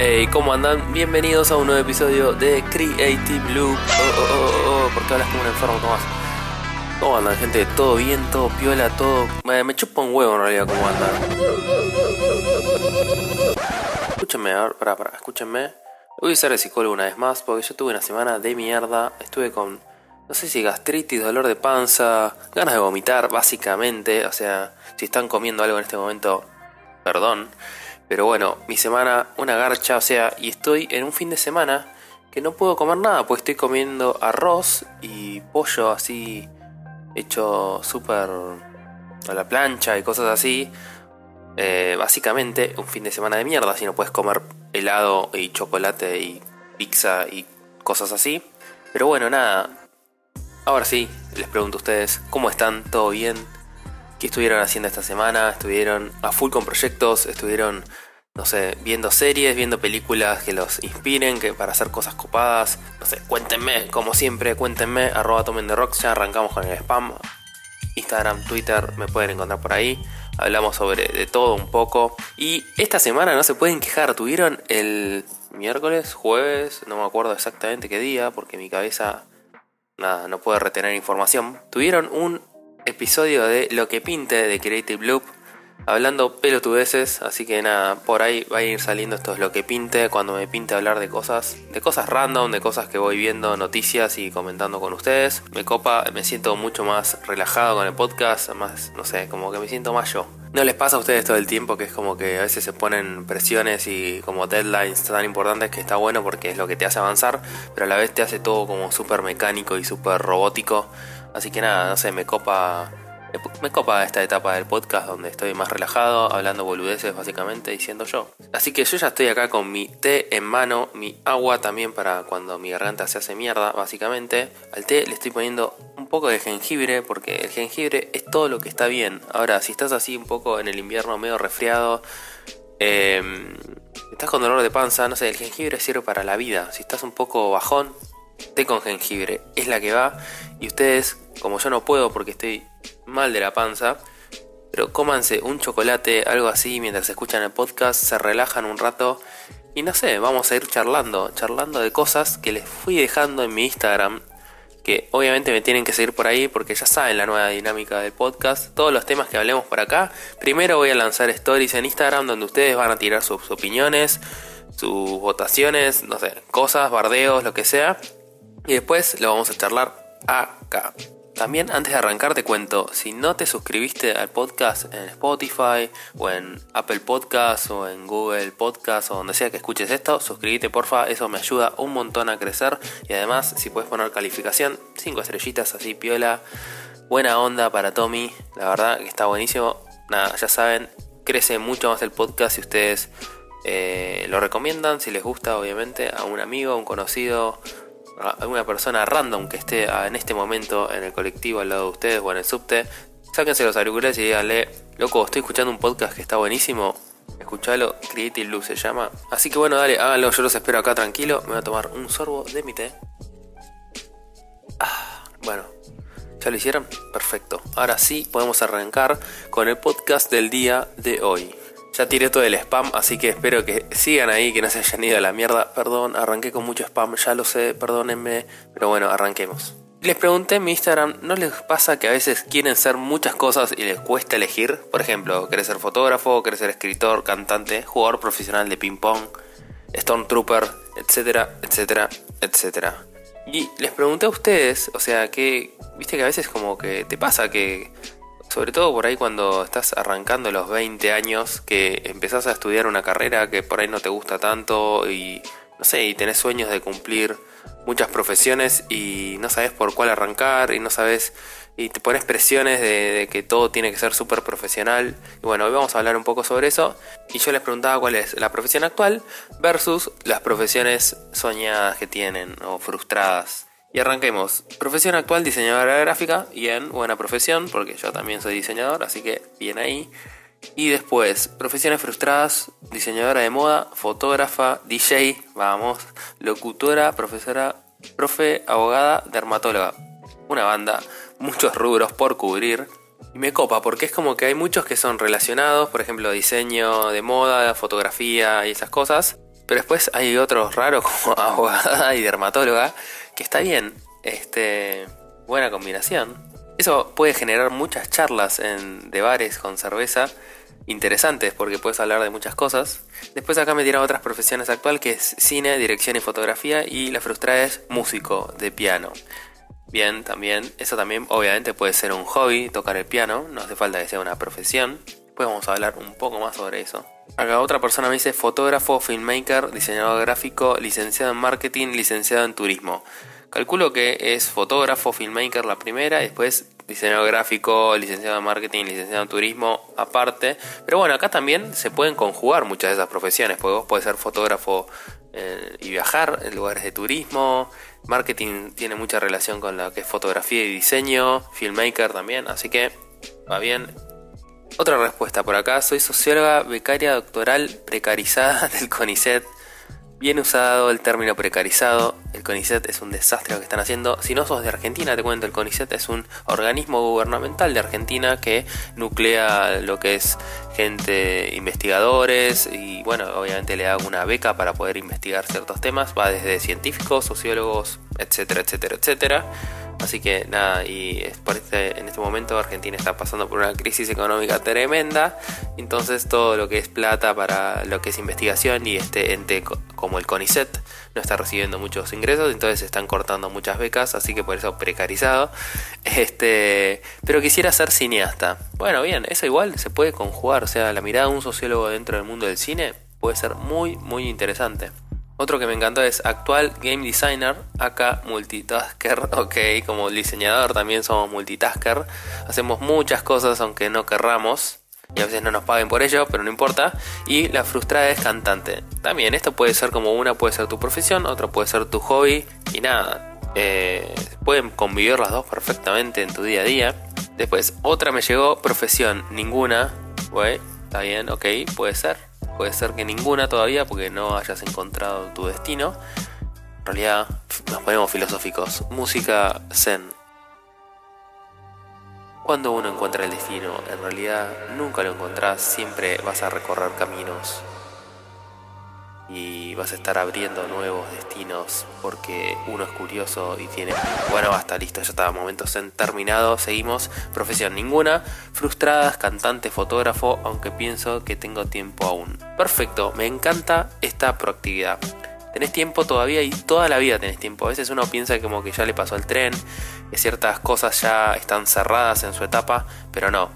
Hey, ¿cómo andan? Bienvenidos a un nuevo episodio de Creative Loop. Oh, oh, oh, oh, ¿por qué hablas como un enfermo, Tomás? ¿Cómo andan, gente? ¿Todo bien? ¿Todo piola? ¿Todo...? Me, me chupa un huevo en realidad cómo andan. Escúchenme, a ver, pará, pará, escúchenme. Voy a ser el psicólogo una vez más porque yo tuve una semana de mierda. Estuve con, no sé si gastritis, dolor de panza, ganas de vomitar, básicamente. O sea, si están comiendo algo en este momento, perdón. Pero bueno, mi semana, una garcha, o sea, y estoy en un fin de semana que no puedo comer nada, pues estoy comiendo arroz y pollo así, hecho súper a la plancha y cosas así. Eh, básicamente un fin de semana de mierda si no puedes comer helado y chocolate y pizza y cosas así. Pero bueno, nada. Ahora sí, les pregunto a ustedes, ¿cómo están? ¿Todo bien? ¿Qué estuvieron haciendo esta semana? ¿Estuvieron a full con proyectos? ¿Estuvieron, no sé, viendo series, viendo películas que los inspiren, que para hacer cosas copadas? No sé, cuéntenme, como siempre, cuéntenme, arroba tomen de rocks, ya arrancamos con el spam. Instagram, Twitter, me pueden encontrar por ahí. Hablamos sobre de todo un poco. Y esta semana no se pueden quejar. Tuvieron el miércoles, jueves, no me acuerdo exactamente qué día, porque mi cabeza nada, no puede retener información. Tuvieron un episodio de Lo que pinte de Creative Loop. Hablando pelotudeces, así que nada, por ahí va a ir saliendo esto es lo que pinte, cuando me pinte hablar de cosas, de cosas random, de cosas que voy viendo, noticias y comentando con ustedes. Me copa, me siento mucho más relajado con el podcast, más, no sé, como que me siento más yo. ¿No les pasa a ustedes todo el tiempo que es como que a veces se ponen presiones y como deadlines tan importantes que está bueno porque es lo que te hace avanzar, pero a la vez te hace todo como súper mecánico y súper robótico? Así que nada, no sé, me copa me copa esta etapa del podcast donde estoy más relajado, hablando boludeces básicamente, diciendo yo. Así que yo ya estoy acá con mi té en mano, mi agua también para cuando mi garganta se hace mierda, básicamente. Al té le estoy poniendo un poco de jengibre porque el jengibre es todo lo que está bien. Ahora, si estás así un poco en el invierno medio resfriado, em, estás con dolor de panza, no sé, el jengibre sirve para la vida. Si estás un poco bajón, té con jengibre es la que va. Y ustedes, como yo no puedo porque estoy mal de la panza, pero cómanse un chocolate, algo así, mientras escuchan el podcast, se relajan un rato y no sé, vamos a ir charlando, charlando de cosas que les fui dejando en mi Instagram, que obviamente me tienen que seguir por ahí porque ya saben la nueva dinámica del podcast, todos los temas que hablemos por acá. Primero voy a lanzar stories en Instagram donde ustedes van a tirar sus opiniones, sus votaciones, no sé, cosas, bardeos, lo que sea. Y después lo vamos a charlar acá. También antes de arrancar te cuento, si no te suscribiste al podcast en Spotify o en Apple Podcast o en Google Podcast o donde sea que escuches esto, suscríbete porfa, eso me ayuda un montón a crecer y además si puedes poner calificación, 5 estrellitas así piola, buena onda para Tommy, la verdad que está buenísimo. Nada, ya saben, crece mucho más el podcast si ustedes eh, lo recomiendan, si les gusta obviamente, a un amigo, a un conocido alguna persona random que esté en este momento en el colectivo al lado de ustedes o en el subte, sáquense los auriculares y díganle, loco, estoy escuchando un podcast que está buenísimo, escuchalo, Creative Luz se llama. Así que bueno, dale, háganlo, yo los espero acá tranquilo, me voy a tomar un sorbo de mi té. Ah, bueno, ¿ya lo hicieron? Perfecto. Ahora sí, podemos arrancar con el podcast del día de hoy. Ya tiré todo el spam, así que espero que sigan ahí, que no se hayan ido a la mierda. Perdón, arranqué con mucho spam, ya lo sé, perdónenme. Pero bueno, arranquemos. Les pregunté en mi Instagram, ¿no les pasa que a veces quieren ser muchas cosas y les cuesta elegir? Por ejemplo, ¿querés ser fotógrafo, querés ser escritor, cantante, jugador profesional de ping pong, Stormtrooper, etcétera, etcétera, etcétera? Y les pregunté a ustedes, o sea, que, viste que a veces como que te pasa que sobre todo por ahí cuando estás arrancando los 20 años, que empezás a estudiar una carrera que por ahí no te gusta tanto y no sé, y tenés sueños de cumplir muchas profesiones y no sabes por cuál arrancar y no sabes y te pones presiones de, que todo tiene que ser súper profesional. Y bueno, hoy vamos a hablar un poco sobre eso. Y yo les preguntaba cuál es la profesión actual versus las profesiones soñadas que tienen o frustradas. Y arranquemos. Profesión actual, diseñadora gráfica. Bien, buena profesión, porque yo también soy diseñador, así que bien ahí. Y después, profesiones frustradas, diseñadora de moda, fotógrafa, DJ, vamos, locutora, profesora, profe, abogada, dermatóloga. Una banda, muchos rubros por cubrir. Y me copa porque es como que hay muchos que son relacionados, por ejemplo, diseño de moda, fotografía y esas cosas. Pero después hay otros raros como abogada y dermatóloga, que está bien, este, buena combinación. Eso puede generar muchas charlas en, de bares con cerveza interesantes porque puedes hablar de muchas cosas. Después acá me tiran otras profesiones actual que es cine, dirección y fotografía y la frustrada es músico de piano. Bien, también, eso también obviamente puede ser un hobby, tocar el piano, no hace falta que sea una profesión. Después vamos a hablar un poco más sobre eso. Acá otra persona me dice fotógrafo, filmmaker, diseñador gráfico, licenciado en marketing, licenciado en turismo. Calculo que es fotógrafo, filmmaker la primera y después diseñador gráfico, licenciado en marketing, licenciado en turismo aparte. Pero bueno, acá también se pueden conjugar muchas de esas profesiones, porque vos podés ser fotógrafo eh, y viajar en lugares de turismo. Marketing tiene mucha relación con lo que es fotografía y diseño, filmmaker también, así que va bien. Otra respuesta por acá, soy socióloga, becaria doctoral precarizada del CONICET Bien usado el término precarizado, el CONICET es un desastre lo que están haciendo. Si no sos de Argentina, te cuento, el CONICET es un organismo gubernamental de Argentina que nuclea lo que es gente, investigadores y bueno, obviamente le da una beca para poder investigar ciertos temas. Va desde científicos, sociólogos, etcétera, etcétera, etcétera. Así que nada, y por este, en este momento Argentina está pasando por una crisis económica tremenda, entonces todo lo que es plata para lo que es investigación y este ente como el CONICET no está recibiendo muchos ingresos, entonces están cortando muchas becas, así que por eso precarizado. Este, pero quisiera ser cineasta. Bueno, bien, eso igual se puede conjugar, o sea, la mirada de un sociólogo dentro del mundo del cine puede ser muy muy interesante. Otro que me encantó es actual game designer, acá multitasker, ok, como diseñador también somos multitasker, hacemos muchas cosas aunque no querramos y a veces no nos paguen por ello, pero no importa. Y la frustrada es cantante. También esto puede ser como una, puede ser tu profesión, otra puede ser tu hobby y nada. Eh, pueden convivir las dos perfectamente en tu día a día. Después, otra me llegó, profesión, ninguna. Güey, está bien, ok, puede ser. Puede ser que ninguna todavía porque no hayas encontrado tu destino. En realidad nos ponemos filosóficos. Música zen. Cuando uno encuentra el destino, en realidad nunca lo encontrás, siempre vas a recorrer caminos y vas a estar abriendo nuevos destinos porque uno es curioso y tiene... Bueno, basta, listo, ya está, momentos en terminado, seguimos. Profesión ninguna, frustradas, cantante, fotógrafo, aunque pienso que tengo tiempo aún. Perfecto, me encanta esta proactividad. Tenés tiempo todavía y toda la vida tenés tiempo. A veces uno piensa como que ya le pasó el tren, que ciertas cosas ya están cerradas en su etapa, pero no.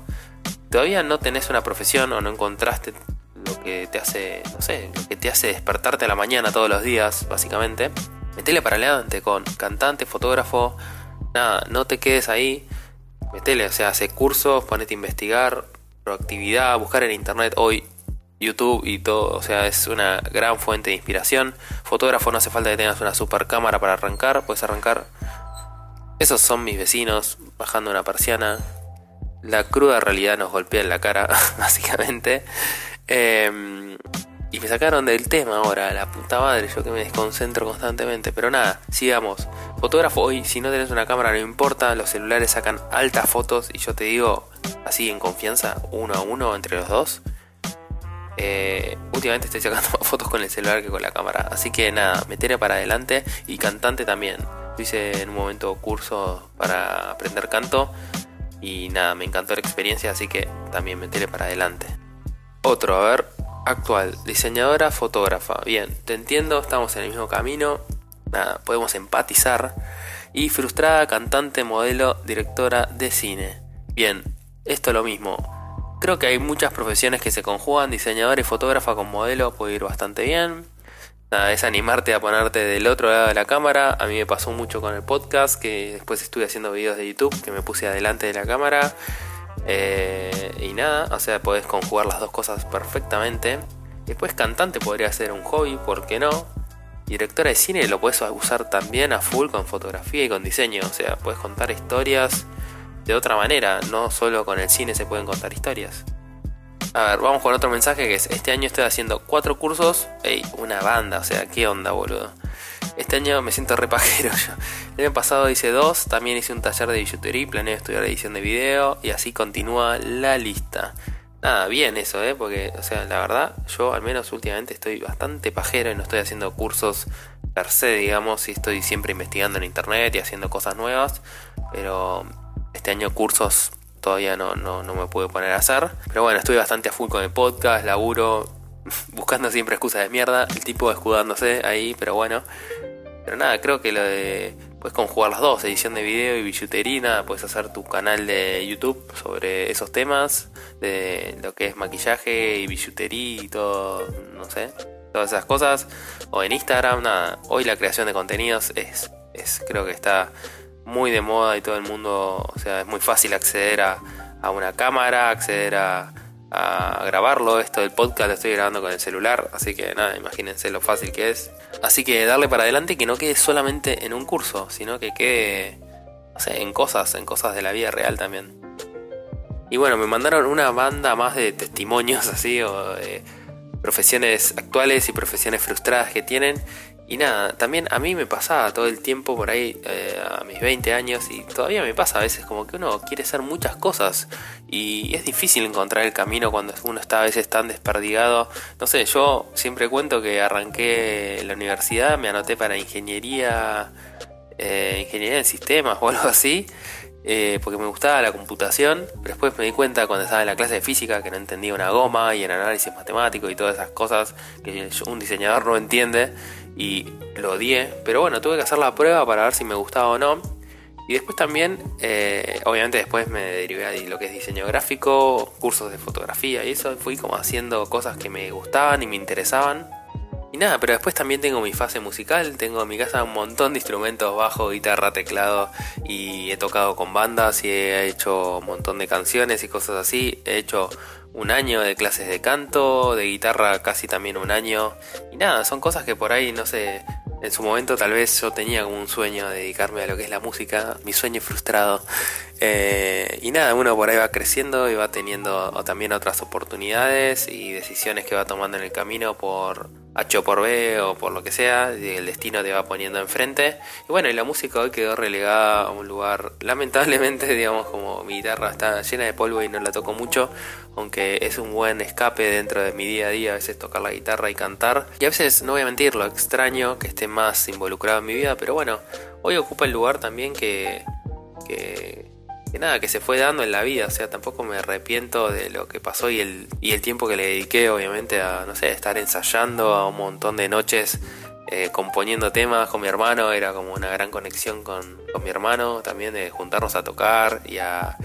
Todavía no tenés una profesión o no encontraste lo que te hace, no sé, lo que te hace despertarte a la mañana todos los días, básicamente. Metele para adelante con cantante, fotógrafo, nada, no te quedes ahí. Metele, o sea, hace cursos, ponete a investigar, proactividad, buscar en internet hoy YouTube y todo, o sea, es una gran fuente de inspiración. Fotógrafo no hace falta que tengas una super cámara para arrancar, puedes arrancar. Esos son mis vecinos bajando una persiana. La cruda realidad nos golpea en la cara, básicamente. Em, y me sacaron del tema ahora, la puta madre, yo que me desconcentro constantemente. Pero nada, sigamos. Fotógrafo hoy, si no tenés una cámara no importa, los celulares sacan altas fotos y yo te digo, así en confianza, uno a uno entre los dos. Eh, últimamente estoy sacando más fotos con el celular que con la cámara. Así que nada, meteré para adelante y cantante también. hice en un momento curso para aprender canto y nada, me encantó la experiencia, así que también meteré para adelante. Otro, a ver, actual, diseñadora, fotógrafa. Bien, te entiendo, estamos en el mismo camino. Nada, podemos empatizar. Y frustrada, cantante, modelo, directora de cine. Bien, esto es lo mismo. Creo que hay muchas profesiones que se conjugan. Diseñadora y fotógrafa con modelo puede ir bastante bien. Nada, es animarte a ponerte del otro lado de la cámara. A mí me pasó mucho con el podcast, que después estuve haciendo videos de YouTube, que me puse adelante de la cámara eh, y nada, o sea, podés conjugar las dos cosas perfectamente. Después cantante podría ser un hobby, ¿por qué no? Directora de cine lo puedes usar también a full con fotografía y con diseño. O sea, puedes contar historias de otra manera. No solo con el cine se pueden contar historias. A ver, vamos con otro mensaje que es, este año estoy haciendo cuatro cursos. Ey, una banda, o sea, ¿qué onda, boludo? Este año me siento repajero yo. El año pasado hice dos, también hice un taller de billutería, planeo estudiar edición de video y así continúa la lista. nada, bien eso, ¿eh? Porque, o sea, la verdad, yo al menos últimamente estoy bastante pajero y no estoy haciendo cursos per se, digamos, y estoy siempre investigando en internet y haciendo cosas nuevas, pero este año cursos todavía no, no, no me pude poner a hacer. Pero bueno, estoy bastante a full con el podcast, laburo, buscando siempre excusas de mierda, el tipo escudándose ahí, pero bueno. Pero nada, creo que lo de puedes conjugar las dos, edición de video y billutería, puedes hacer tu canal de YouTube sobre esos temas, de lo que es maquillaje y billutería y todo, no sé, todas esas cosas. O en Instagram, nada, hoy la creación de contenidos es, es creo que está muy de moda y todo el mundo, o sea, es muy fácil acceder a, a una cámara, acceder a, a grabarlo. Esto del podcast lo estoy grabando con el celular, así que nada, imagínense lo fácil que es. Así que darle para adelante que no quede solamente en un curso, sino que quede, en cosas, en cosas de la vida real también. Y bueno, me mandaron una banda más de testimonios así, o de profesiones actuales y profesiones frustradas que tienen. Y nada, también a mí me pasaba todo el tiempo por ahí, eh, a mis 20 años, y todavía me pasa a veces como que uno quiere hacer muchas cosas y es difícil encontrar el camino cuando uno está a veces tan desperdigado. No sé, yo siempre cuento que arranqué la universidad, me anoté para ingeniería, eh, ingeniería en sistemas o algo así, eh, porque me gustaba la computación, pero después me di cuenta cuando estaba en la clase de física que no entendía una goma y en análisis matemático y todas esas cosas que un diseñador no entiende y lo odié, pero bueno, tuve que hacer la prueba para ver si me gustaba o no. Y después también, eh, obviamente después me derivé a lo que es diseño gráfico, cursos de fotografía y eso, fui como haciendo cosas que me gustaban y me interesaban. Y nada, pero después también tengo mi fase musical, tengo en mi casa un montón de instrumentos, bajo, guitarra, teclado y he tocado con bandas y he hecho un montón de canciones y cosas así. He hecho un año de clases de canto, de guitarra casi también un año. Y nada, son cosas que por ahí, no sé, en su momento tal vez yo tenía como un sueño de dedicarme a lo que es la música, mi sueño frustrado. Eh, y nada, uno por ahí va creciendo y va teniendo también otras oportunidades y decisiones que va tomando en el camino por H por B o por lo que sea, el destino te va poniendo enfrente. Y bueno, y la música hoy quedó relegada a un lugar, lamentablemente, digamos, como mi guitarra está llena de polvo y no la toco mucho, aunque es un buen escape dentro de mi día a día, a veces tocar la guitarra y cantar. Y a veces, no voy a mentir, lo extraño que esté más involucrado en mi vida, pero bueno, hoy ocupa el lugar también que, que que nada, que se fue dando en la vida, o sea, tampoco me arrepiento de lo que pasó y el, y el tiempo que le dediqué, obviamente, a, no sé, estar ensayando a un montón de noches eh, componiendo temas con mi hermano, era como una gran conexión con, con mi hermano, también de juntarnos a tocar y a,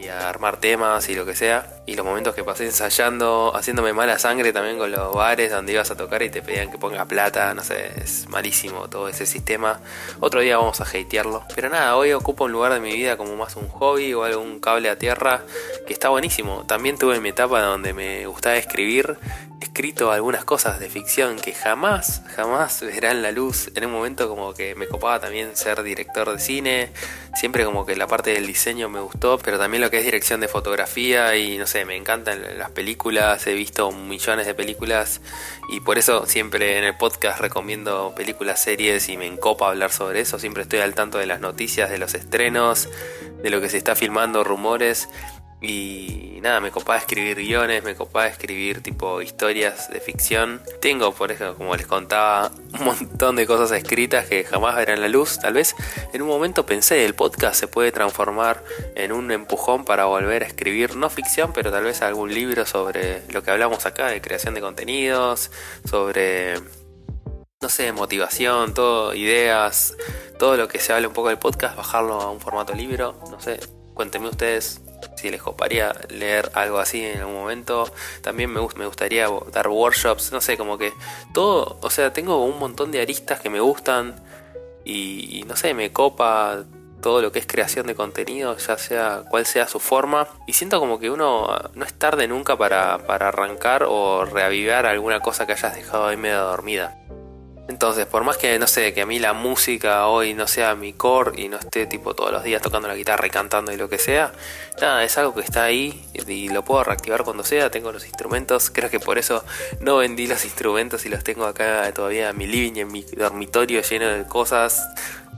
y a armar temas y lo que sea. Y los momentos que pasé ensayando, haciéndome mala sangre también con los bares donde ibas a tocar y te pedían que ponga plata, no sé, es malísimo todo ese sistema. Otro día vamos a hatearlo. Pero nada, hoy ocupo un lugar de mi vida como más un hobby o algún cable a tierra que está buenísimo. También tuve mi etapa donde me gustaba escribir, escrito algunas cosas de ficción que jamás, jamás verán la luz. En un momento como que me copaba también ser director de cine, siempre como que la parte del diseño me gustó, pero también lo que es dirección de fotografía y no sé, me encantan las películas, he visto millones de películas y por eso siempre en el podcast recomiendo películas, series y me encopa hablar sobre eso, siempre estoy al tanto de las noticias, de los estrenos, de lo que se está filmando, rumores y nada, me copaba escribir guiones, me copaba escribir tipo historias de ficción. Tengo, por ejemplo, como les contaba, un montón de cosas escritas que jamás verán la luz. Tal vez en un momento pensé, el podcast se puede transformar en un empujón para volver a escribir, no ficción, pero tal vez algún libro sobre lo que hablamos acá de creación de contenidos, sobre no sé, motivación, todo, ideas, todo lo que se habla un poco del podcast, bajarlo a un formato libro, no sé, cuéntenme ustedes si les coparía leer algo así en algún momento. También me, me gustaría dar workshops, no sé, como que todo, o sea, tengo un montón de aristas que me gustan y, no sé, me copa todo lo que es creación de contenido, ya sea cual sea su forma. Y siento como que uno no es tarde nunca para, para arrancar o reavivar alguna cosa que hayas dejado ahí medio dormida. Entonces, por más que, no sé, que a mí la música hoy no sea mi core y no esté tipo todos los días tocando la guitarra y cantando y lo que sea, nada, es algo que está ahí y lo puedo reactivar cuando sea, tengo los instrumentos, creo que por eso no vendí los instrumentos y los tengo acá todavía en mi living, en mi dormitorio lleno de cosas,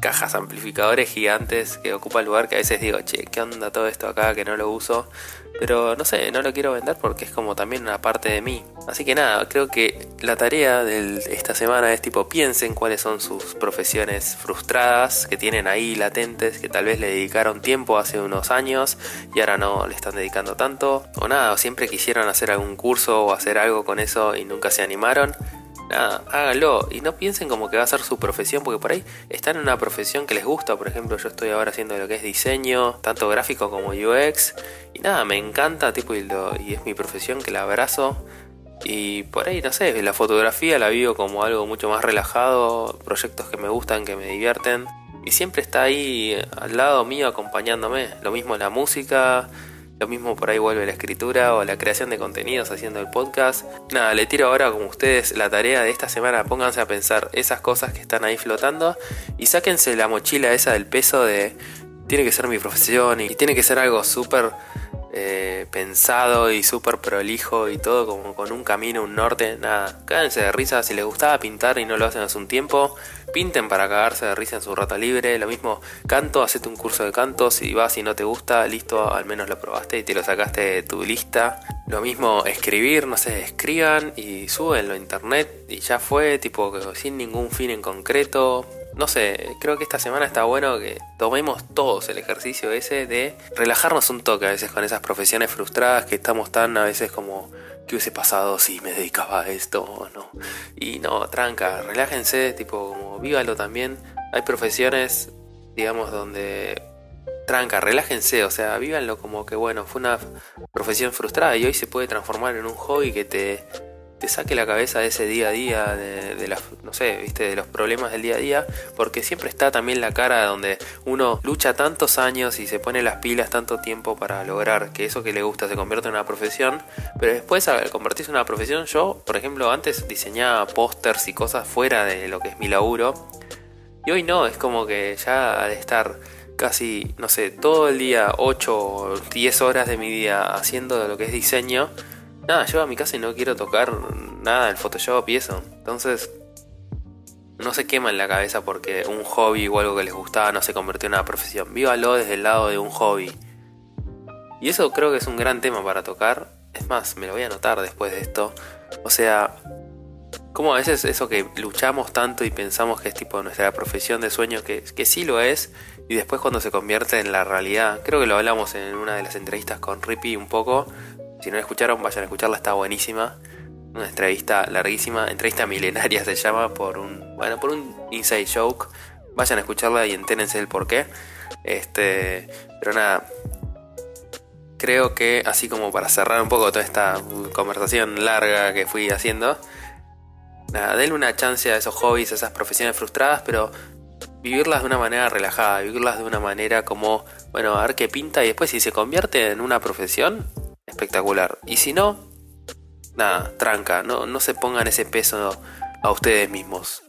cajas amplificadores gigantes que ocupa lugar que a veces digo, che, ¿qué onda todo esto acá que no lo uso? Pero no sé, no lo quiero vender porque es como también una parte de mí. Así que nada, creo que la tarea de esta semana es tipo piensen cuáles son sus profesiones frustradas que tienen ahí latentes, que tal vez le dedicaron tiempo hace unos años y ahora no le están dedicando tanto. O nada, o siempre quisieron hacer algún curso o hacer algo con eso y nunca se animaron nada, háganlo y no piensen como que va a ser su profesión, porque por ahí están en una profesión que les gusta. Por ejemplo, yo estoy ahora haciendo lo que es diseño, tanto gráfico como UX, y nada, me encanta, tipo, y, y es mi profesión que la abrazo. Y por ahí, no sé, la fotografía la vivo como algo mucho más relajado, proyectos que me gustan, que me divierten. Y siempre está ahí al lado mío acompañándome. Lo mismo la música, lo mismo por ahí vuelve la escritura o la creación de contenidos haciendo el podcast. Nada, le tiro ahora como ustedes la tarea de esta semana. Pónganse a pensar esas cosas que están ahí flotando y sáquense la mochila esa del peso de tiene que ser mi profesión y tiene que ser algo súper eh, pensado y súper prolijo y todo como con un camino, un norte. Nada, cádense de risa. Si les gustaba pintar y no lo hacen hace un tiempo, pinten para cagarse de risa en su rata libre. Lo mismo, canto, hacete un curso de canto. Si vas y no te gusta, listo, al menos lo probaste y te lo sacaste de tu lista. Lo mismo, escribir, no sé, escriban y subenlo a internet y ya fue, tipo, sin ningún fin en concreto no sé, creo que esta semana está bueno que tomemos todos el ejercicio ese de relajarnos un toque a veces con esas profesiones frustradas que estamos tan a veces como ¿qué hubiese pasado si me dedicaba a esto o no? Y no, tranca, relájense, tipo como vívalo también. Hay profesiones, digamos, donde tranca, relájense, o sea, vívanlo como que bueno, fue una profesión frustrada y hoy se puede transformar en un hobby que te te saque la cabeza de ese día a día, de, las, no sé, viste, de los problemas del día a día, porque siempre está también la cara donde uno lucha tantos años y se pone las pilas tanto tiempo para lograr que eso que le gusta se convierta en una profesión, pero después al convertirse en una profesión, yo, por ejemplo, antes diseñaba pósters y cosas fuera de lo que es mi laburo, y hoy no, es como que ya al estar casi, no sé, todo el día, 8 o 10 horas de mi día haciendo lo que es diseño, nada, yo a mi casa y no quiero tocar nada del Photoshop y eso. Entonces, no se quema en la cabeza porque un hobby o algo que les gustaba no se convirtió en una profesión. Vívalo desde el lado de un hobby. Y eso creo que es un gran tema para tocar. Es más, me lo voy a anotar después de esto. O sea, como a veces eso que luchamos tanto y pensamos que es tipo nuestra profesión de sueño, que, que sí lo es, y después cuando se convierte en la realidad, creo que lo hablamos en una de las entrevistas con Rippy un poco, si no la escucharon, vayan a escucharla, está buenísima. Una entrevista larguísima, entrevista milenaria se llama por un, bueno, por un inside joke. Vayan a escucharla y entérense el por qué. Este, pero nada, creo que así como para cerrar un poco toda esta conversación larga que fui haciendo, nada, denle una chance a esos hobbies, a esas profesiones frustradas, pero vivirlas de una manera relajada, vivirlas de una manera como, bueno, a ver qué pinta y después si se convierte en una profesión, espectacular. Y si no, nada, tranca, no, no se pongan ese peso a ustedes mismos.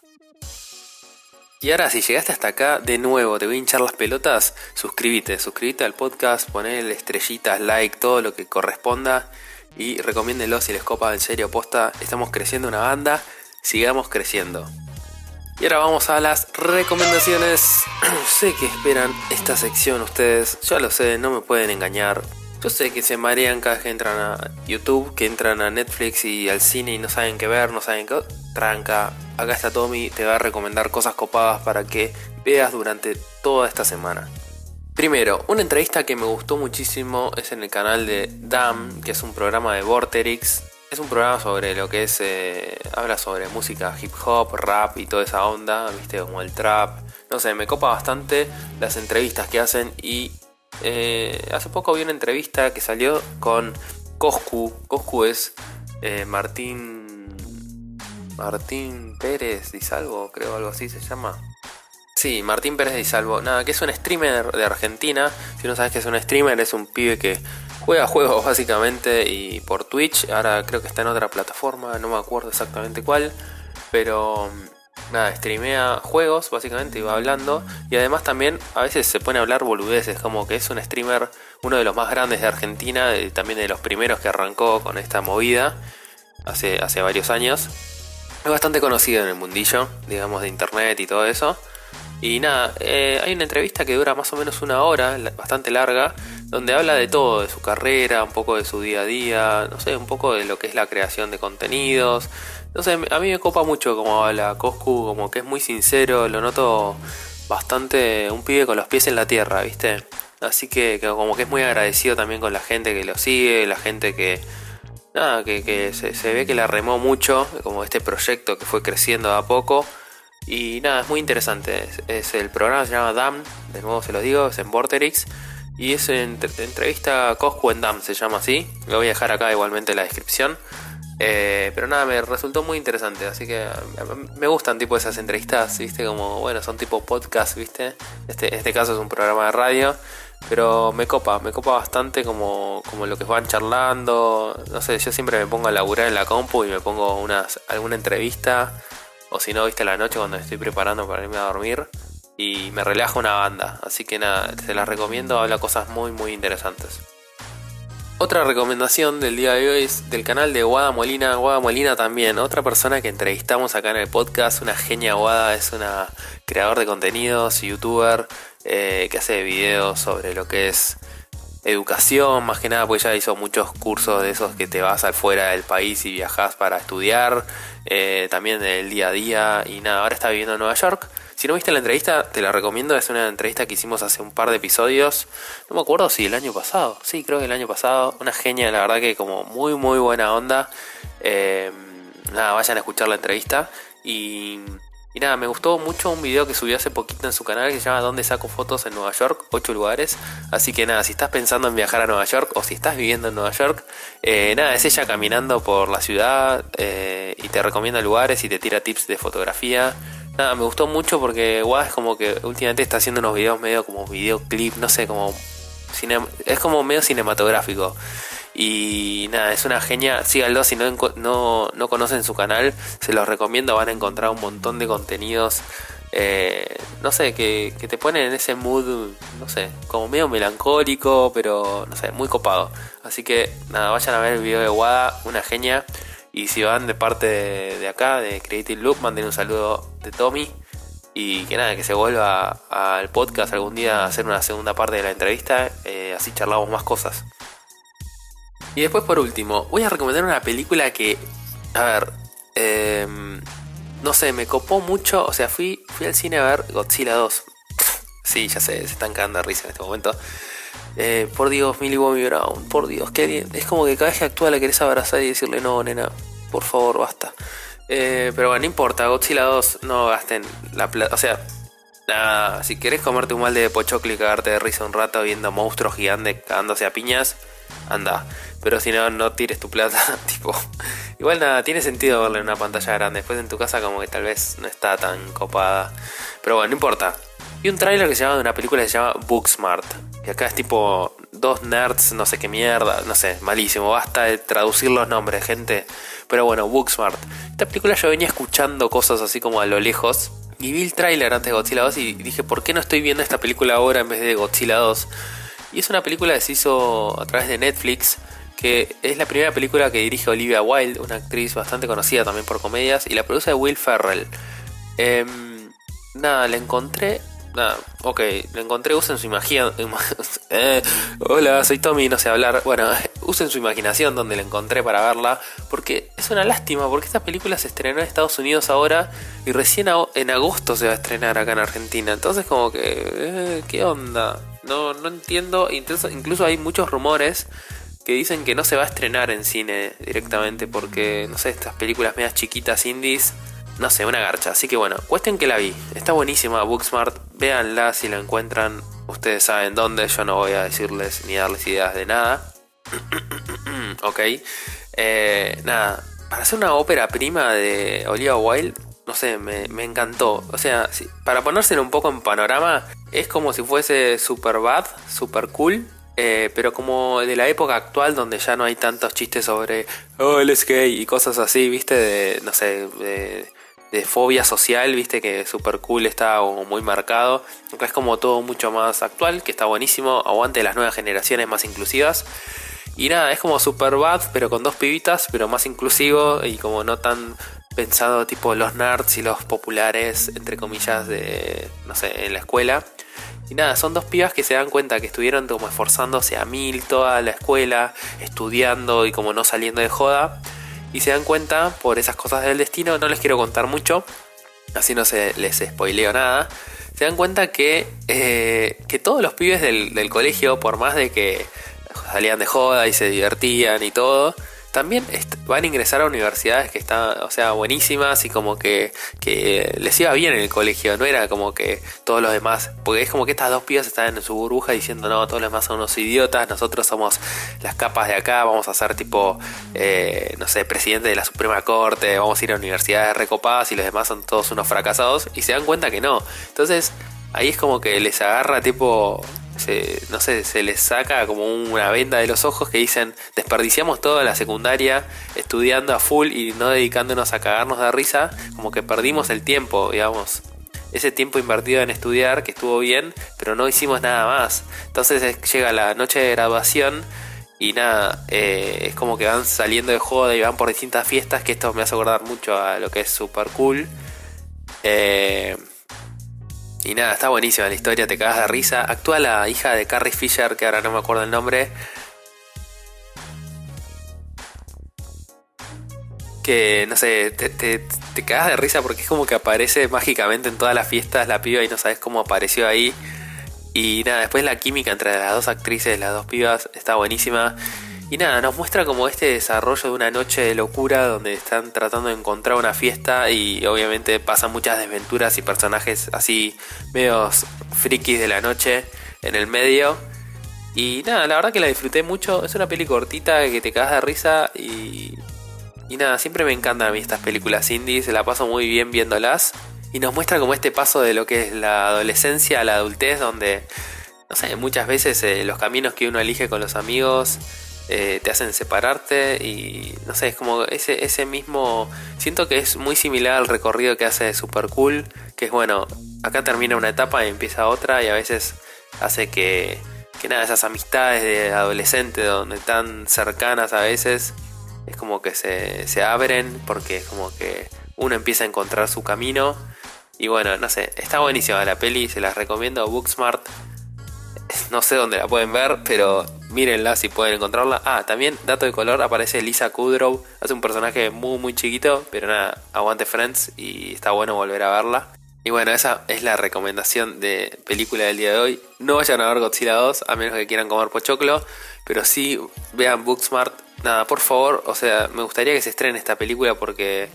Y ahora, si llegaste hasta acá, de nuevo te voy a hinchar las pelotas. Suscríbete, suscríbete al podcast, ponle estrellitas, like, todo lo que corresponda. Y recomiéndenlo si les copa en serio posta. Estamos creciendo una banda, sigamos creciendo. Y ahora vamos a las recomendaciones. sé que esperan esta sección ustedes, ya lo sé, no me pueden engañar. Yo sé que se marean cada vez que entran a YouTube, que entran a Netflix y al cine y no saben qué ver, no saben qué. Tranca, acá está Tommy, te va a recomendar cosas copadas para que veas durante toda esta semana. Primero, una entrevista que me gustó muchísimo es en el canal de DAM, que es un programa de Vorterix. Es un programa sobre lo que es. Eh, habla sobre música hip hop, rap y toda esa onda, viste, como el trap. No sé, me copa bastante las entrevistas que hacen y eh, hace poco vi una entrevista que salió con Coscu. Coscu es eh, Martín. Martín Pérez Salvo, creo algo así se llama. Sí, Martín Pérez Salvo. Nada, que es un streamer de Argentina. Si no sabes que es un streamer, es un pibe que juega juegos básicamente y por Twitch. Ahora creo que está en otra plataforma, no me acuerdo exactamente cuál. Pero nada, streamea juegos, básicamente, y va hablando. Y además también a veces se pone a hablar boludeces, como que es un streamer, uno de los más grandes de Argentina, también de los primeros que arrancó con esta movida hace, hace varios años. Es bastante conocido en el mundillo, digamos, de internet y todo eso. Y nada, eh, hay una entrevista que dura más o menos una hora, bastante larga, donde habla de todo, de su carrera, un poco de su día a día, no sé, un poco de lo que es la creación de contenidos. No sé, a mí me copa mucho como habla Coscu, como que es muy sincero, lo noto bastante un pibe con los pies en la tierra, ¿viste? Así que, como que es muy agradecido también con la gente que lo sigue, la gente que... Nada, que, se, ve que la remó mucho, como este proyecto que fue creciendo a poco. Y nada, es muy interesante. Es, el programa se llama DAM, de nuevo se lo digo, es en Vorterix. Y es en, entrevista Coscu en DAM, se llama así. Lo voy a dejar acá igualmente en la descripción. Eh, pero nada, me resultó muy interesante, así que me gustan tipo esas entrevistas, viste, como, bueno, son tipo podcast, viste. Este, este caso es un programa de radio, pero me copa, me copa bastante como, como lo que van charlando. No sé, yo siempre me pongo a laburar en la compu y me pongo unas, alguna entrevista, o si no, viste, la noche cuando estoy preparando para irme a dormir. Y me relaja una banda, así que nada, te las recomiendo, habla cosas muy, muy interesantes. Otra recomendación del día de hoy es del canal de Guada Molina. Guada Molina también, otra persona que entrevistamos acá en el podcast, una genia Guada, es una creador de contenidos, youtuber, eh, que hace videos sobre lo que es educación, más que nada, pues ya hizo muchos cursos de esos que te vas al fuera del país y viajas para estudiar, eh, también del día a día, y nada, ahora está viviendo en Nueva York. Si no viste la entrevista, te la recomiendo. Es una entrevista que hicimos hace un par de episodios. No me acuerdo si el año pasado. Sí, creo que el año pasado. Una genia, la verdad que como muy, muy buena onda. Eh, nada, vayan a escuchar la entrevista. Y, nada, me gustó mucho un video que subió hace poquito en su canal que se llama ¿Dónde saco fotos en Nueva York? 8 lugares. Así que nada, si estás pensando en viajar a Nueva York o si estás viviendo en Nueva York, eh, nada, es ella caminando por la ciudad eh, y te recomienda lugares y te tira tips de fotografía. Nada, me gustó mucho porque es como que últimamente está haciendo unos videos medio como videoclip, no sé, como es como medio cinematográfico. Y nada, es una genia. Síganlo si no, no, no conocen su canal, se los recomiendo. Van a encontrar un montón de contenidos. Eh, no sé, que, que, te ponen en ese mood, no sé, como medio melancólico, pero no sé, muy copado. Así que nada, vayan a ver el video de Wada, una genia. Y si van de parte de, acá, de Creative Loop, manden un saludo de Tommy. Y que nada, que se vuelva al podcast algún día a hacer una segunda parte de la entrevista. Eh, así charlamos más cosas. Y después por último, voy a recomendar una película que, a ver, em, no sé, me copó mucho. O sea, fui, fui al cine a ver Godzilla 2. sí, ya sé, se están cagando de risa en este momento. Eh, por Dios, Millie Bobby Brown, por Dios, que es como que cada vez que actúa la querés abrazar y decirle no, nena, por favor, basta. Eh, pero bueno, no importa, Godzilla 2 no gasten la plata, o sea, nada, si querés comerte un mal de pochoclo y cagarte de risa un rato viendo monstruos gigantes cagándose a piñas, anda. Pero si no, no tires tu plata, tipo. Igual nada, tiene sentido verlo en una pantalla grande. Después en tu casa como que tal vez no está tan copada. Pero bueno, no importa. Y un tráiler que se llama de una película que se llama Booksmart. Y acá es tipo dos nerds, no sé qué mierda, no sé, malísimo. Basta de traducir los nombres, gente. Pero bueno, Booksmart. Esta película yo venía escuchando cosas así como a lo lejos. Y vi el tráiler antes de Godzilla 2 y dije, ¿por qué no estoy viendo esta película ahora en vez de Godzilla 2? Y es una película que se hizo a través de Netflix, que es la primera película que dirige Olivia Wilde, una actriz bastante conocida también por comedias, y la produce Will Ferrell. Em, nada, la encontré nada, ok, lo encontré, usen su imaginación. Eh, hola, soy Tommy, no sé hablar. Bueno, usen su imaginación donde la encontré para verla, porque es una lástima, porque esta película se estrenó en Estados Unidos ahora y recién en agosto se va a estrenar acá en Argentina. Entonces como que, eh, ¿qué onda? No, no entiendo, incluso, incluso hay muchos rumores que dicen que no se va a estrenar en cine directamente porque, no sé, estas películas medias chiquitas indies no sé, una garcha. Así que bueno, cuesten que la vi. Está buenísima Booksmart. Véanla si la encuentran. Ustedes saben dónde. Yo no voy a decirles ni darles ideas de nada. ok. Eh, nada. Para hacer una ópera prima de Olivia Wilde, no sé, me, encantó. O sea, para ponérselo un poco en panorama, es como si fuese super bad, super cool. Eh, pero como de la época actual donde ya no hay tantos chistes sobre oh él es gay y cosas así, viste, de no sé, de fobia social, viste que super cool está muy marcado. es como todo mucho más actual, que está buenísimo. Aguante las nuevas generaciones más inclusivas. Y nada, es como super bad, pero con dos pibitas, pero más inclusivo y como no tan pensado tipo los nerds y los populares, entre comillas, de, no sé, en la escuela. Y nada, son dos pibas que se dan cuenta que estuvieron como esforzándose a mil toda la escuela, estudiando y como no saliendo de joda. Y se dan cuenta por esas cosas del destino, no les quiero contar mucho, así no se les spoileo nada. Se dan cuenta que, eh, que todos los pibes del, del colegio, por más de que salían de joda y se divertían y todo, también van a ingresar a universidades que están, o sea, buenísimas y como que, que, les iba bien en el colegio, no era como que todos los demás, porque es como que estas dos pibas están en su burbuja diciendo, no, todos los demás son unos idiotas, nosotros somos las capas de acá, vamos a ser tipo, eh, no sé, presidente de la Suprema Corte, vamos a ir a universidades recopadas y los demás son todos unos fracasados y se dan cuenta que no. Entonces, ahí es como que les agarra tipo no sé, se les saca como una venda de los ojos que dicen desperdiciamos toda la secundaria estudiando a full y no dedicándonos a cagarnos de risa, como que perdimos el tiempo, digamos. Ese tiempo invertido en estudiar, que estuvo bien, pero no hicimos nada más. Entonces llega la noche de graduación y nada, eh, es como que van saliendo de joda y van por distintas fiestas, que esto me hace acordar mucho a lo que es super cool. Eh, y nada, está buenísima la historia, te cagas de risa. Actúa la hija de Carrie Fisher, que ahora no me acuerdo el nombre. Que, no sé, te, te, cagas de risa porque es como que aparece mágicamente en todas las fiestas la piba y no sabes cómo apareció ahí. Y nada, después la química entre las dos actrices, las dos pibas, está buenísima. Y nada, nos muestra como este desarrollo de una noche de locura donde están tratando de encontrar una fiesta y obviamente pasan muchas desventuras y personajes así medios frikis de la noche en el medio. Y nada, la verdad que la disfruté mucho. Es una peli cortita que te cagas de risa y, y nada, siempre me encantan a mí estas películas indies, la paso muy bien viéndolas. Y nos muestra como este paso de lo que es la adolescencia a la adultez donde, no sé, muchas veces eh, los caminos que uno elige con los amigos eh, te hacen separarte y no sé, es como ese, ese mismo... Siento que es muy similar al recorrido que hace Super Cool, que es bueno, acá termina una etapa y empieza otra y a veces hace que, que nada, esas amistades de adolescente donde están cercanas a veces, es como que se, se abren porque es como que uno empieza a encontrar su camino. Y bueno, no sé, está buenísima la peli, se las recomiendo, Booksmart. No sé dónde la pueden ver, pero mírenla si pueden encontrarla. Ah, también, dato de color, aparece Lisa Kudrow. Hace un personaje muy, muy chiquito, pero nada, aguante Friends y está bueno volver a verla. Y bueno, esa es la recomendación de película del día de hoy. No vayan a ver Godzilla 2, a menos que quieran comer pochoclo, pero sí vean Booksmart. Nada, por favor, o sea, me gustaría que se estrene esta película porque,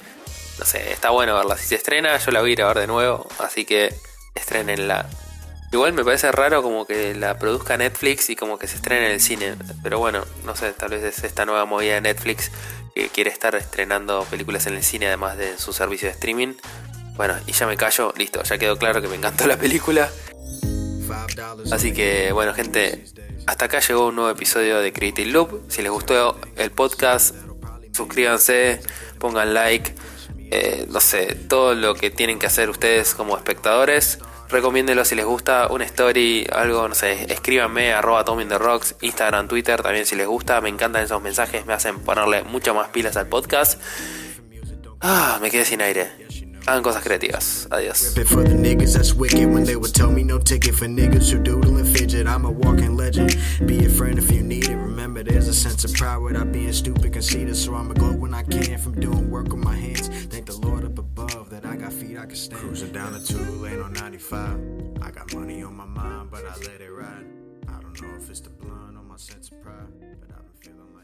no sé, está bueno verla. Si se estrena, yo la voy a ir a ver de nuevo, así que estrenenla. Igual me parece raro como que la produzca Netflix y como que se estrene en el cine. Pero bueno, no sé, tal vez es esta nueva movida de Netflix que quiere estar estrenando películas en el cine además de su servicio de streaming. Bueno, y ya me callo, listo, ya quedó claro que me encantó la película. Así que bueno gente, hasta acá llegó un nuevo episodio de Creative Loop. Si les gustó el podcast, suscríbanse, pongan like, eh, no sé, todo lo que tienen que hacer ustedes como espectadores. Recomiéndelo si les gusta, una story, algo, no sé, escríbanme, arroba Tommy the Rocks, Instagram, Twitter, también si les gusta, me encantan esos mensajes, me hacen ponerle mucho más pilas al podcast. Ah, me quedé sin aire. Hagan cosas creativas. Adiós. I can stand. Cruising down the two lane on 95. I got money on my mind, but I let it ride. I don't know if it's the blunt or my sense of pride, but I've been feeling like.